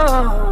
oh.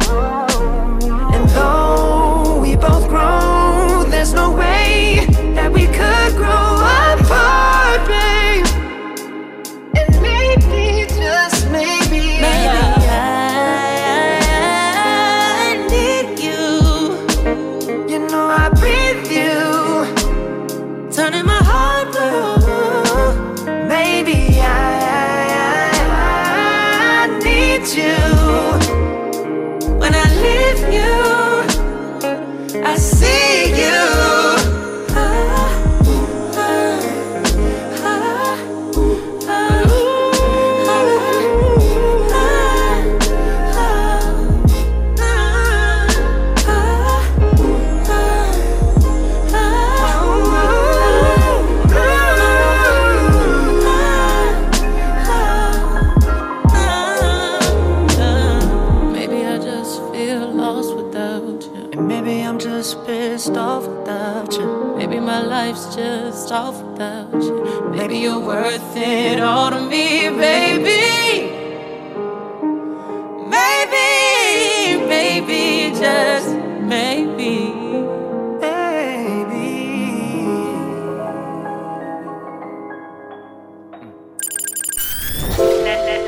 lost all without you. Maybe you're worth it all to me, baby. Maybe, maybe, just maybe. baby.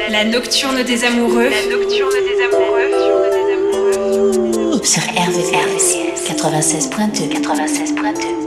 La nocturne des amoureux. La nocturne des amoureux. Sur RVVS 96.2 96.2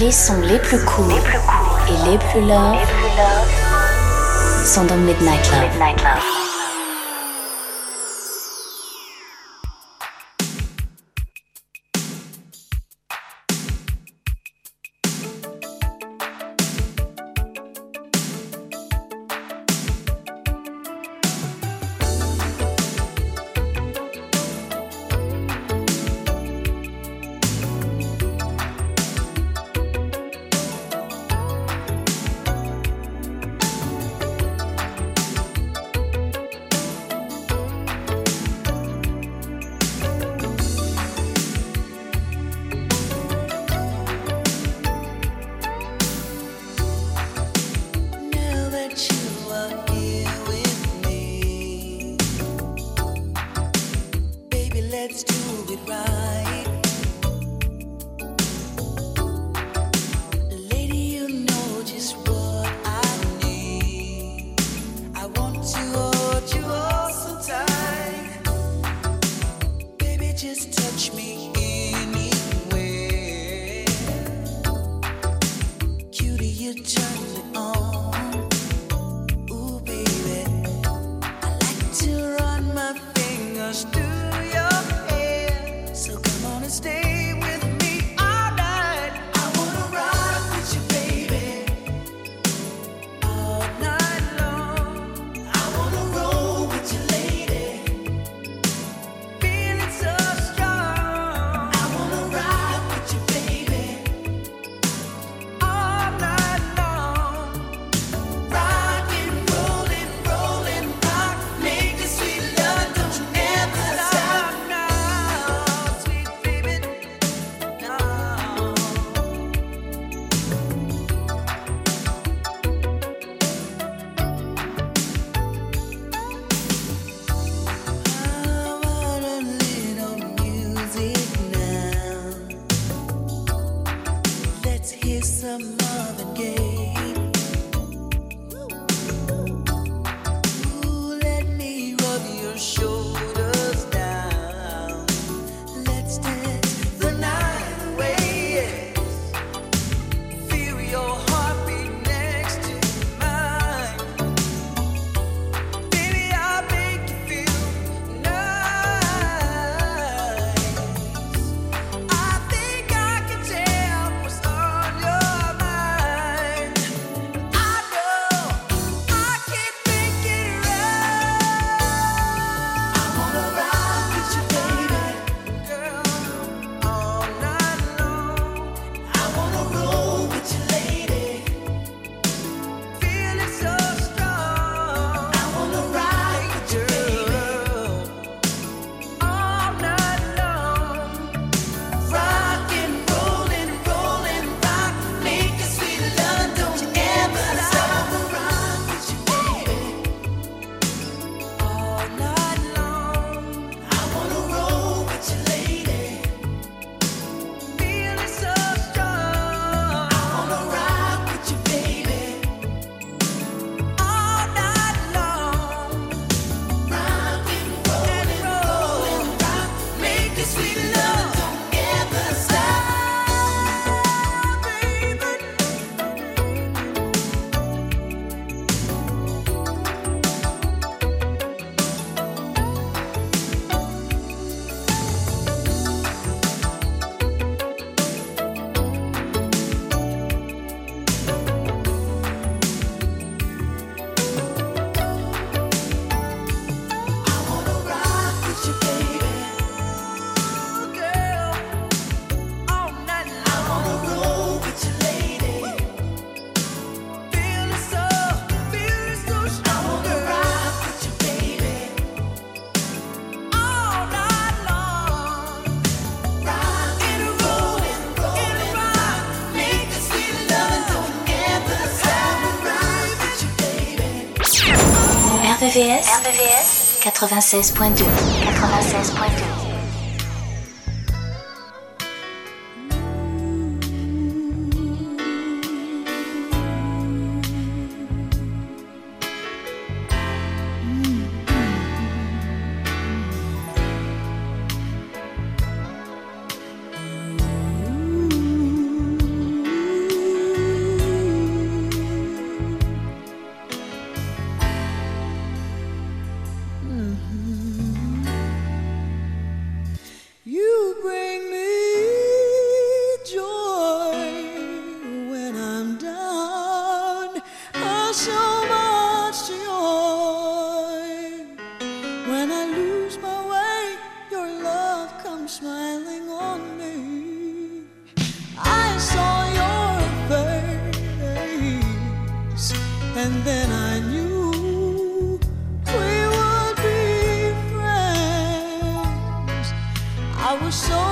Les sons les plus courts, les plus courts et les plus love, sont dans Midnight Love. Midnight love. RVVS 96.2 96.2 I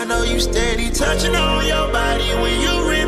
I know you steady touching on your body when you reach.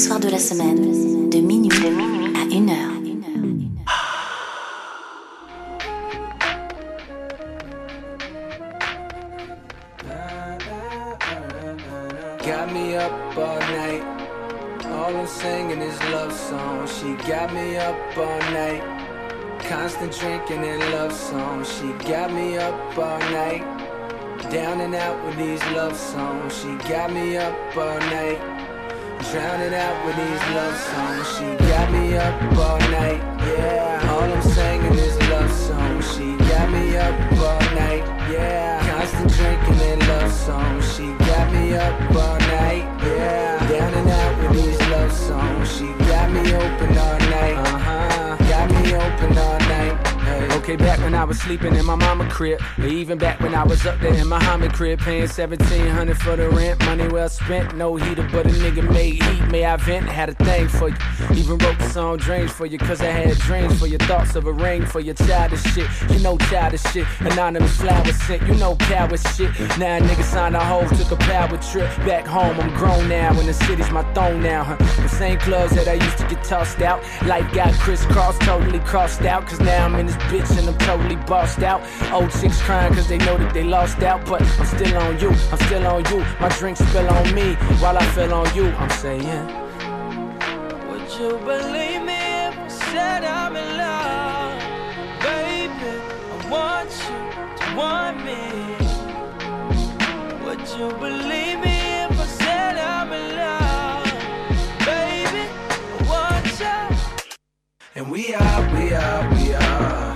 soirs de la semaine, de minuit à 1h. Got me up all night. All I'm singing is love songs. She got me up all night. Constant drinking and love songs. She got me up all night. Down and out with these love songs. She got me up all night. Drowning out with these love songs. She got me up all night. Yeah, all I'm singing is love songs. She got me up all night. Yeah, constant drinking and love songs. She got me up all night. Yeah, down and out with these love songs. She got me open all night. Uh huh. Got me open all night. Okay, back when I was sleeping in my mama crib, or even back when I was up there in my Muhammad crib, paying 1700 for the rent, money well spent, no heater, but a nigga made heat, may I vent, had a thing for you, even wrote the song Dreams for you, cause I had dreams for your thoughts of a ring for your childish shit, you know childish shit, anonymous flowers sent, you know coward shit, now a nigga signed a hoe, took a power trip, back home, I'm grown now, and the city's my throne now, huh, the same clubs that I used to get tossed out, life got crisscrossed, totally crossed out, cause now I'm in this bitch and I'm totally bossed out. Old chicks crying cause they know that they lost out, but I'm still on you, I'm still on you. My drink spill on me while I fell on you. I'm saying, Would you believe me if I said I'm in love? Baby, I want you to want me. Would you believe me if I said I'm in love? Baby, I want you. And we are, we are, we are.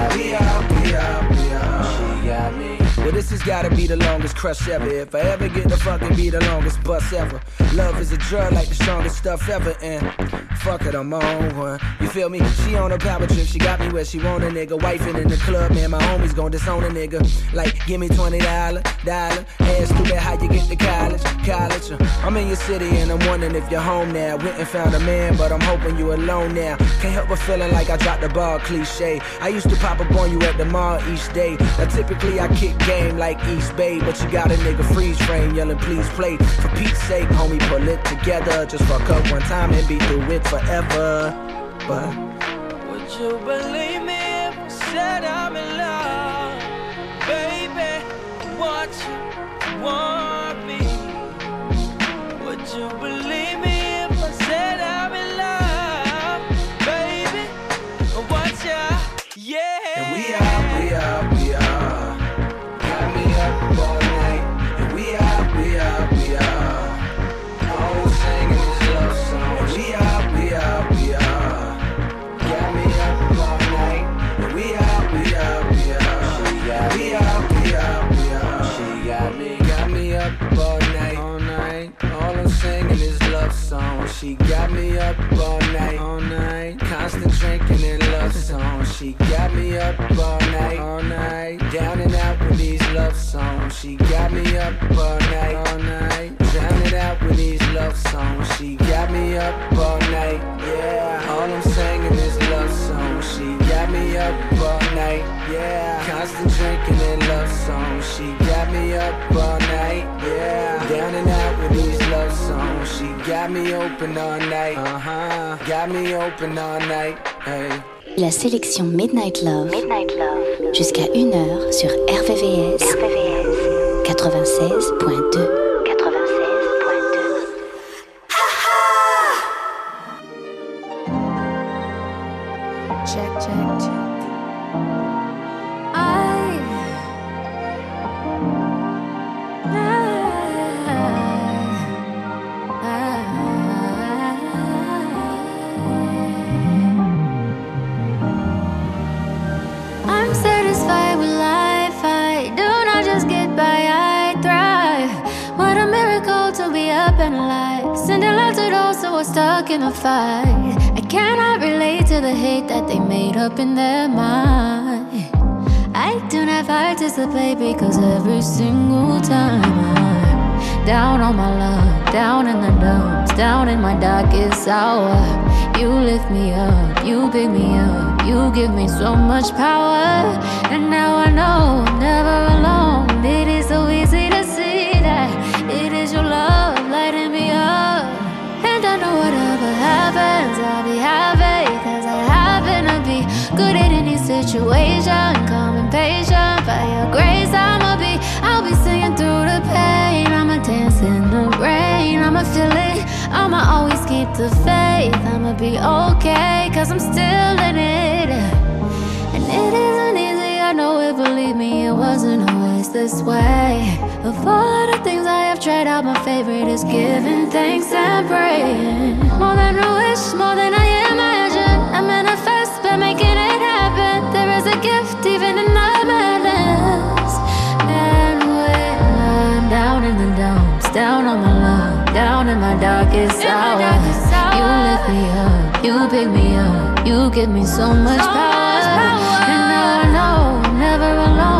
Are. This has gotta be the longest crush ever. If I ever get to fucking be the longest bus ever. Love is a drug like the strongest stuff ever. And fuck it, I'm on one. You feel me? She on a power trip. She got me where she want a nigga. Wifing in the club, man. My homies gon' disown a nigga. Like, give me $20, dollar. Ask stupid how you get to college. College. uh, I'm in your city and I'm wondering if you're home now. Went and found a man, but I'm hoping you alone now. Can't help but feeling like I dropped the ball cliche. I used to pop up on you at the mall each day. Now typically I kick game like East Bay, but you got a nigga freeze frame yelling please play. For Pete's sake, homie, pull it together. Just fuck up one time and be through it forever. But Would you believe me if I said I'm in love? Baby, want you want love songs. She got me up all night, all night. Constant drinking and love songs. She got me up all night, all night. Down and out with these love songs. She got me up all night, all night. Drowning out with these love songs. She got me up all night, yeah. All I'm singing is love songs. She got me up all night, yeah. Constant drinking and love songs. She got me up all night, yeah. Down and out She got me open all night, uh huh. Got me open all night, hey. La sélection Midnight Love, jusqu'à 1h sur RVVS, 96.2. much power. And now I know I'm never alone. It is so easy to see that it is your love lighting me up. And I know whatever happens, I'll be happy, cause I have any situation. Calm and patient, by your grace, I'ma be. I'll be singing through the pain. I'ma dance in the rain. I'ma feel it. I'ma always keep the faith. I'ma be okay, this way. Of all the things I have tried out, my favorite is giving thanks and praying. More than a wish, more than I imagine. I manifest by making it happen. There is a gift even in the madness. And when I'm down in the dumps, down on my luck, down in my darkest hour, you lift me up, you pick me up, you give me so much power. And now I know I'm never alone.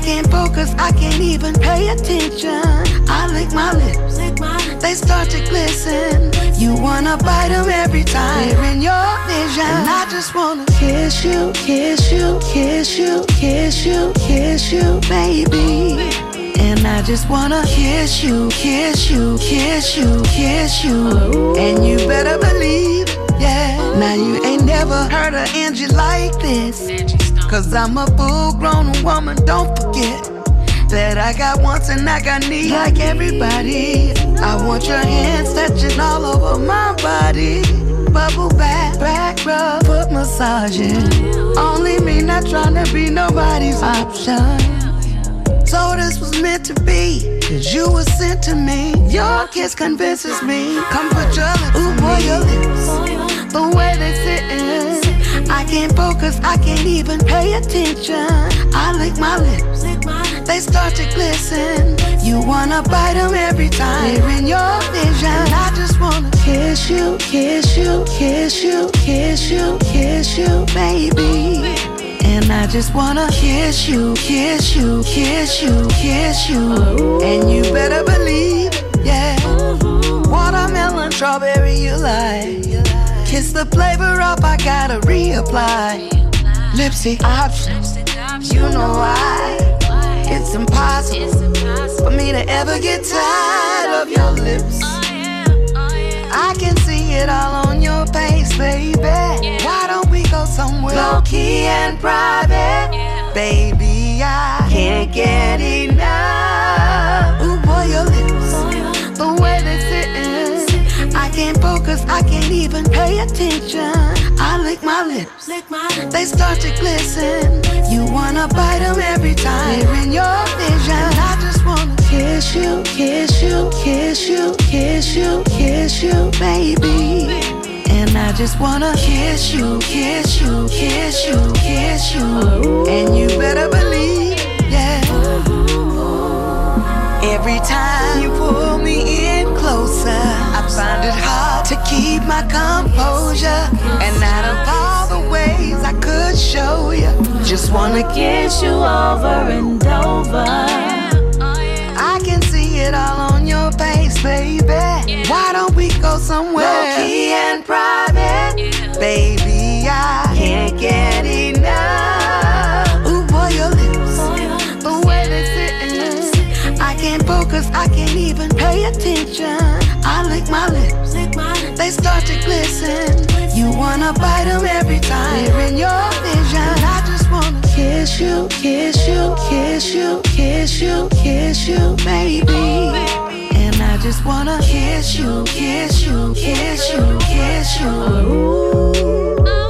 Can't focus, I can't even pay attention. I lick my lips, they start to glisten. You wanna bite them every time they're in your vision. And I just wanna kiss you, kiss you, kiss you, kiss you, kiss you, baby. And I just wanna kiss you, kiss you, kiss you, kiss you. And you better believe, yeah. Now you ain't never heard of Angie like this. Cause I'm a full grown woman, don't forget. That I got wants and I got needs like everybody. I want your hands touching all over my body. Bubble bath, back rub, foot massaging. Only me, not trying to be nobody's option. So this was meant to be, cause you were sent to me. Your kiss convinces me. Come put your lips Ooh, boy, your lips. The way they sitting. I can't focus, I can't even pay attention. I lick my lips, they start to glisten. You wanna bite them every time they're in your vision. And I just wanna kiss you, kiss you, kiss you, kiss you, kiss you, baby. And I just wanna kiss you, kiss you, kiss you, kiss you. And you better believe, yeah. Watermelon, strawberry, you like. Kiss the flavor up, I gotta reapply. Lipstick options, you know why. It's impossible for me to ever get tired of your lips. I can see it all on your face, baby. Why don't we go somewhere low key and private? Baby, I can't get enough. I can't even pay attention. I lick my lips, lick my lips. they start to glisten. You wanna bite them every time. They're in your vision. And I just wanna kiss you, kiss you, kiss you, kiss you, kiss you, baby. And I just wanna kiss you, kiss you, kiss you, kiss you. And you better believe, yeah. Every time you pull me in closer, I find it hard to keep my composure. And out of all the ways I could show you, just wanna get you over and over. I can see it all on your face, baby. Why don't we go somewhere low key and private, baby? I can't get enough. Ooh, boy, your lips, the way they sit, I can't focus, I can't even pay attention. I lick my lips, they start to glisten. You wanna bite them every time. They're in your vision. I just wanna kiss you, kiss you, kiss you, kiss you, kiss you, baby. Oh, and I just wanna kiss you, kiss you, kiss you, kiss you. Ooh.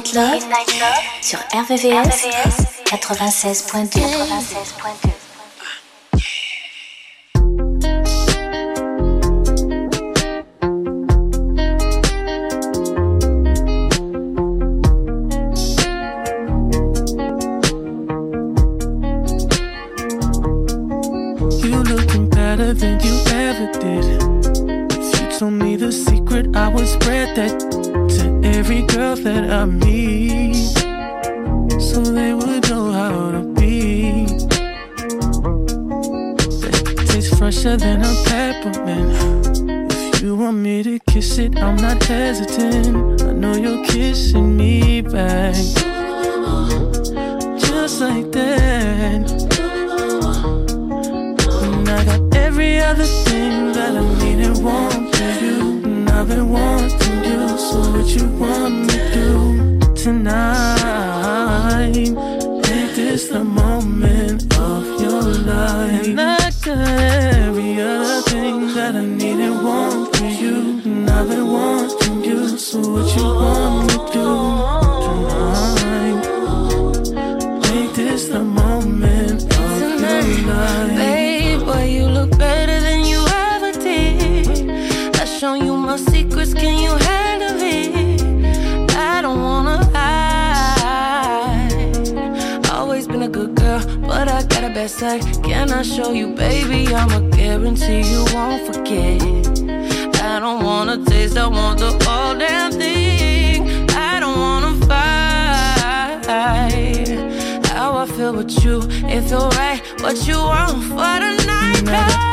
Midnight Love, sur RVVS, 96.2. you want me. Can I show you, baby? I'ma guarantee you won't forget. I don't wanna taste, I want the whole damn thing. I don't wanna fight. How I feel with you, it feel right. What you want for the night?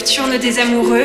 nocturne des amoureux.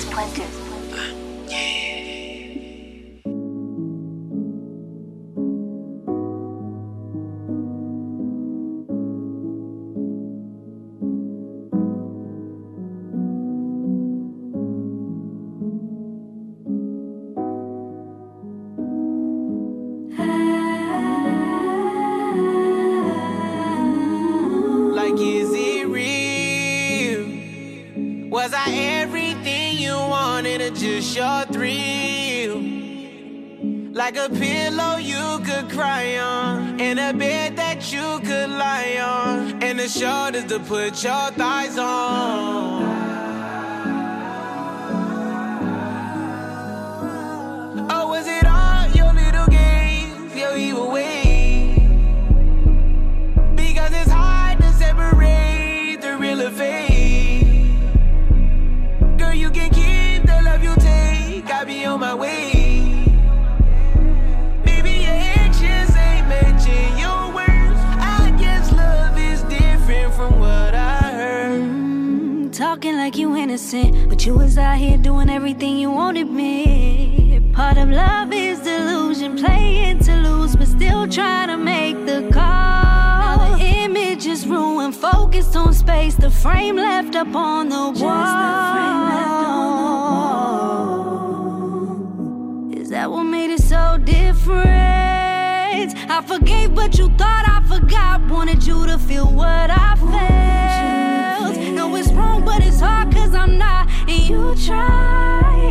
In a bed that you could lie on, and the shoulders to put your thighs on. like you innocent, but you was out here doing everything you wanted me. Part of love is delusion, playing to lose, but still trying to make the call. Now the image is ruined, focused on space, the frame left up on the. Just the frame left on the wall. Is that what made it so different? I forgave, but you thought I forgot. Wanted you to feel what I felt but it's hard cause I'm not. And you try,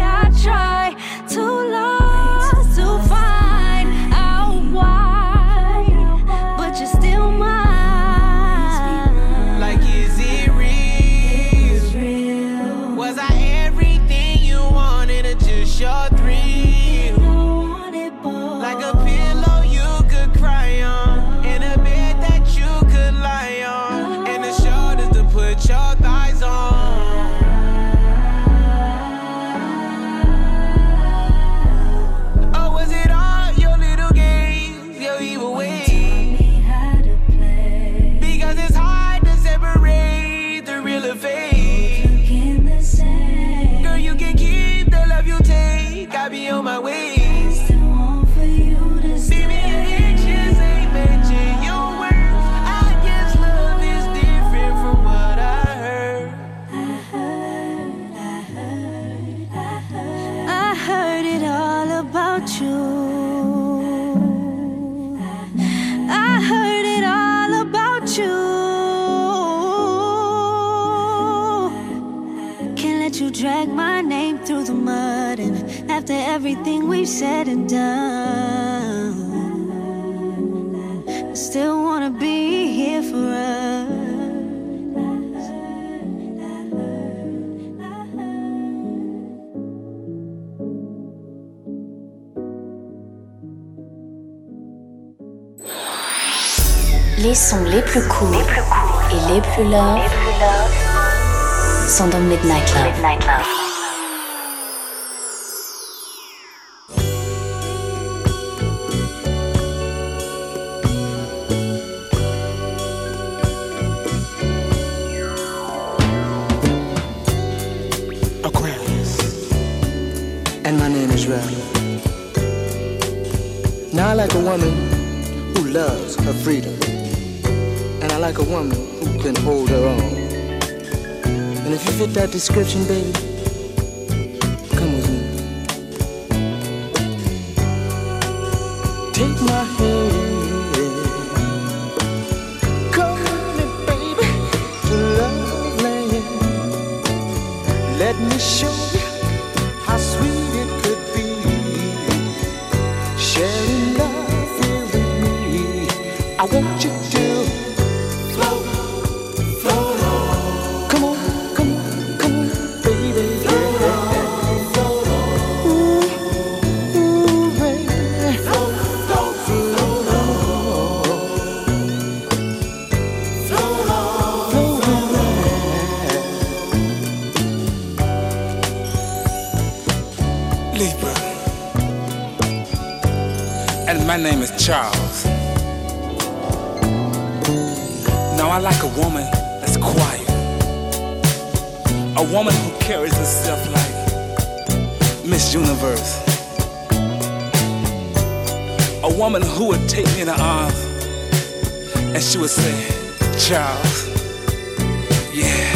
I try too long. Midnight Love. And my name is Ralph. Now I like a woman who loves her freedom. And I like a woman who can hold her own. And if you fit that description, baby, come with me. Take my hand. Come with me, baby, to love. Let me show you how sweet it could be. Sharing love here with me. I want you to Charles. Now I like a woman that's quiet. A woman who carries herself like Miss Universe. A woman who would take me in her arms and she would say, Charles, yeah.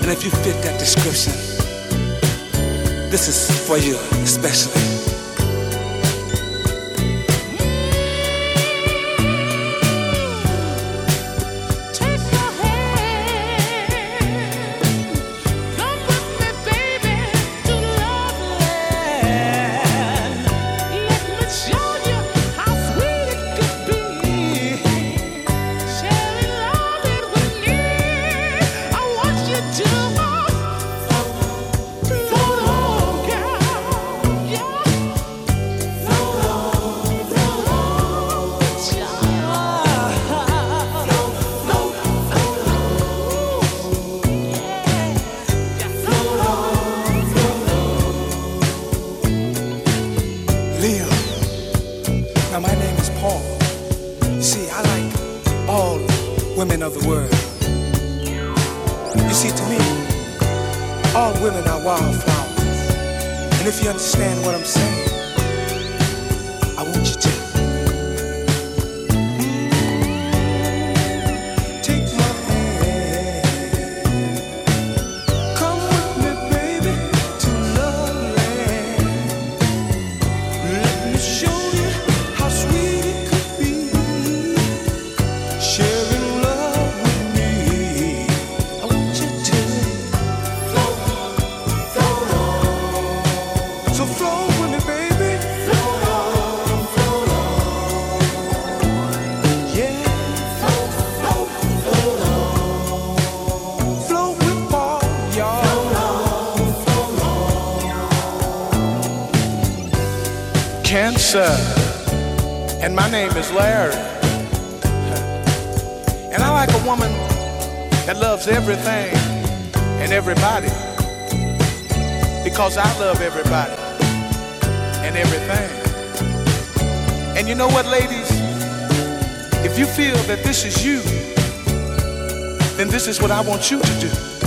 And if you fit that description, this is for you, especially. Me, all women are wildflowers. And if you understand what I'm saying, my name is Larry. And I like a woman that loves everything and everybody. Because I love everybody and everything. And you know what, ladies? If you feel that this is you, then this is what I want you to do.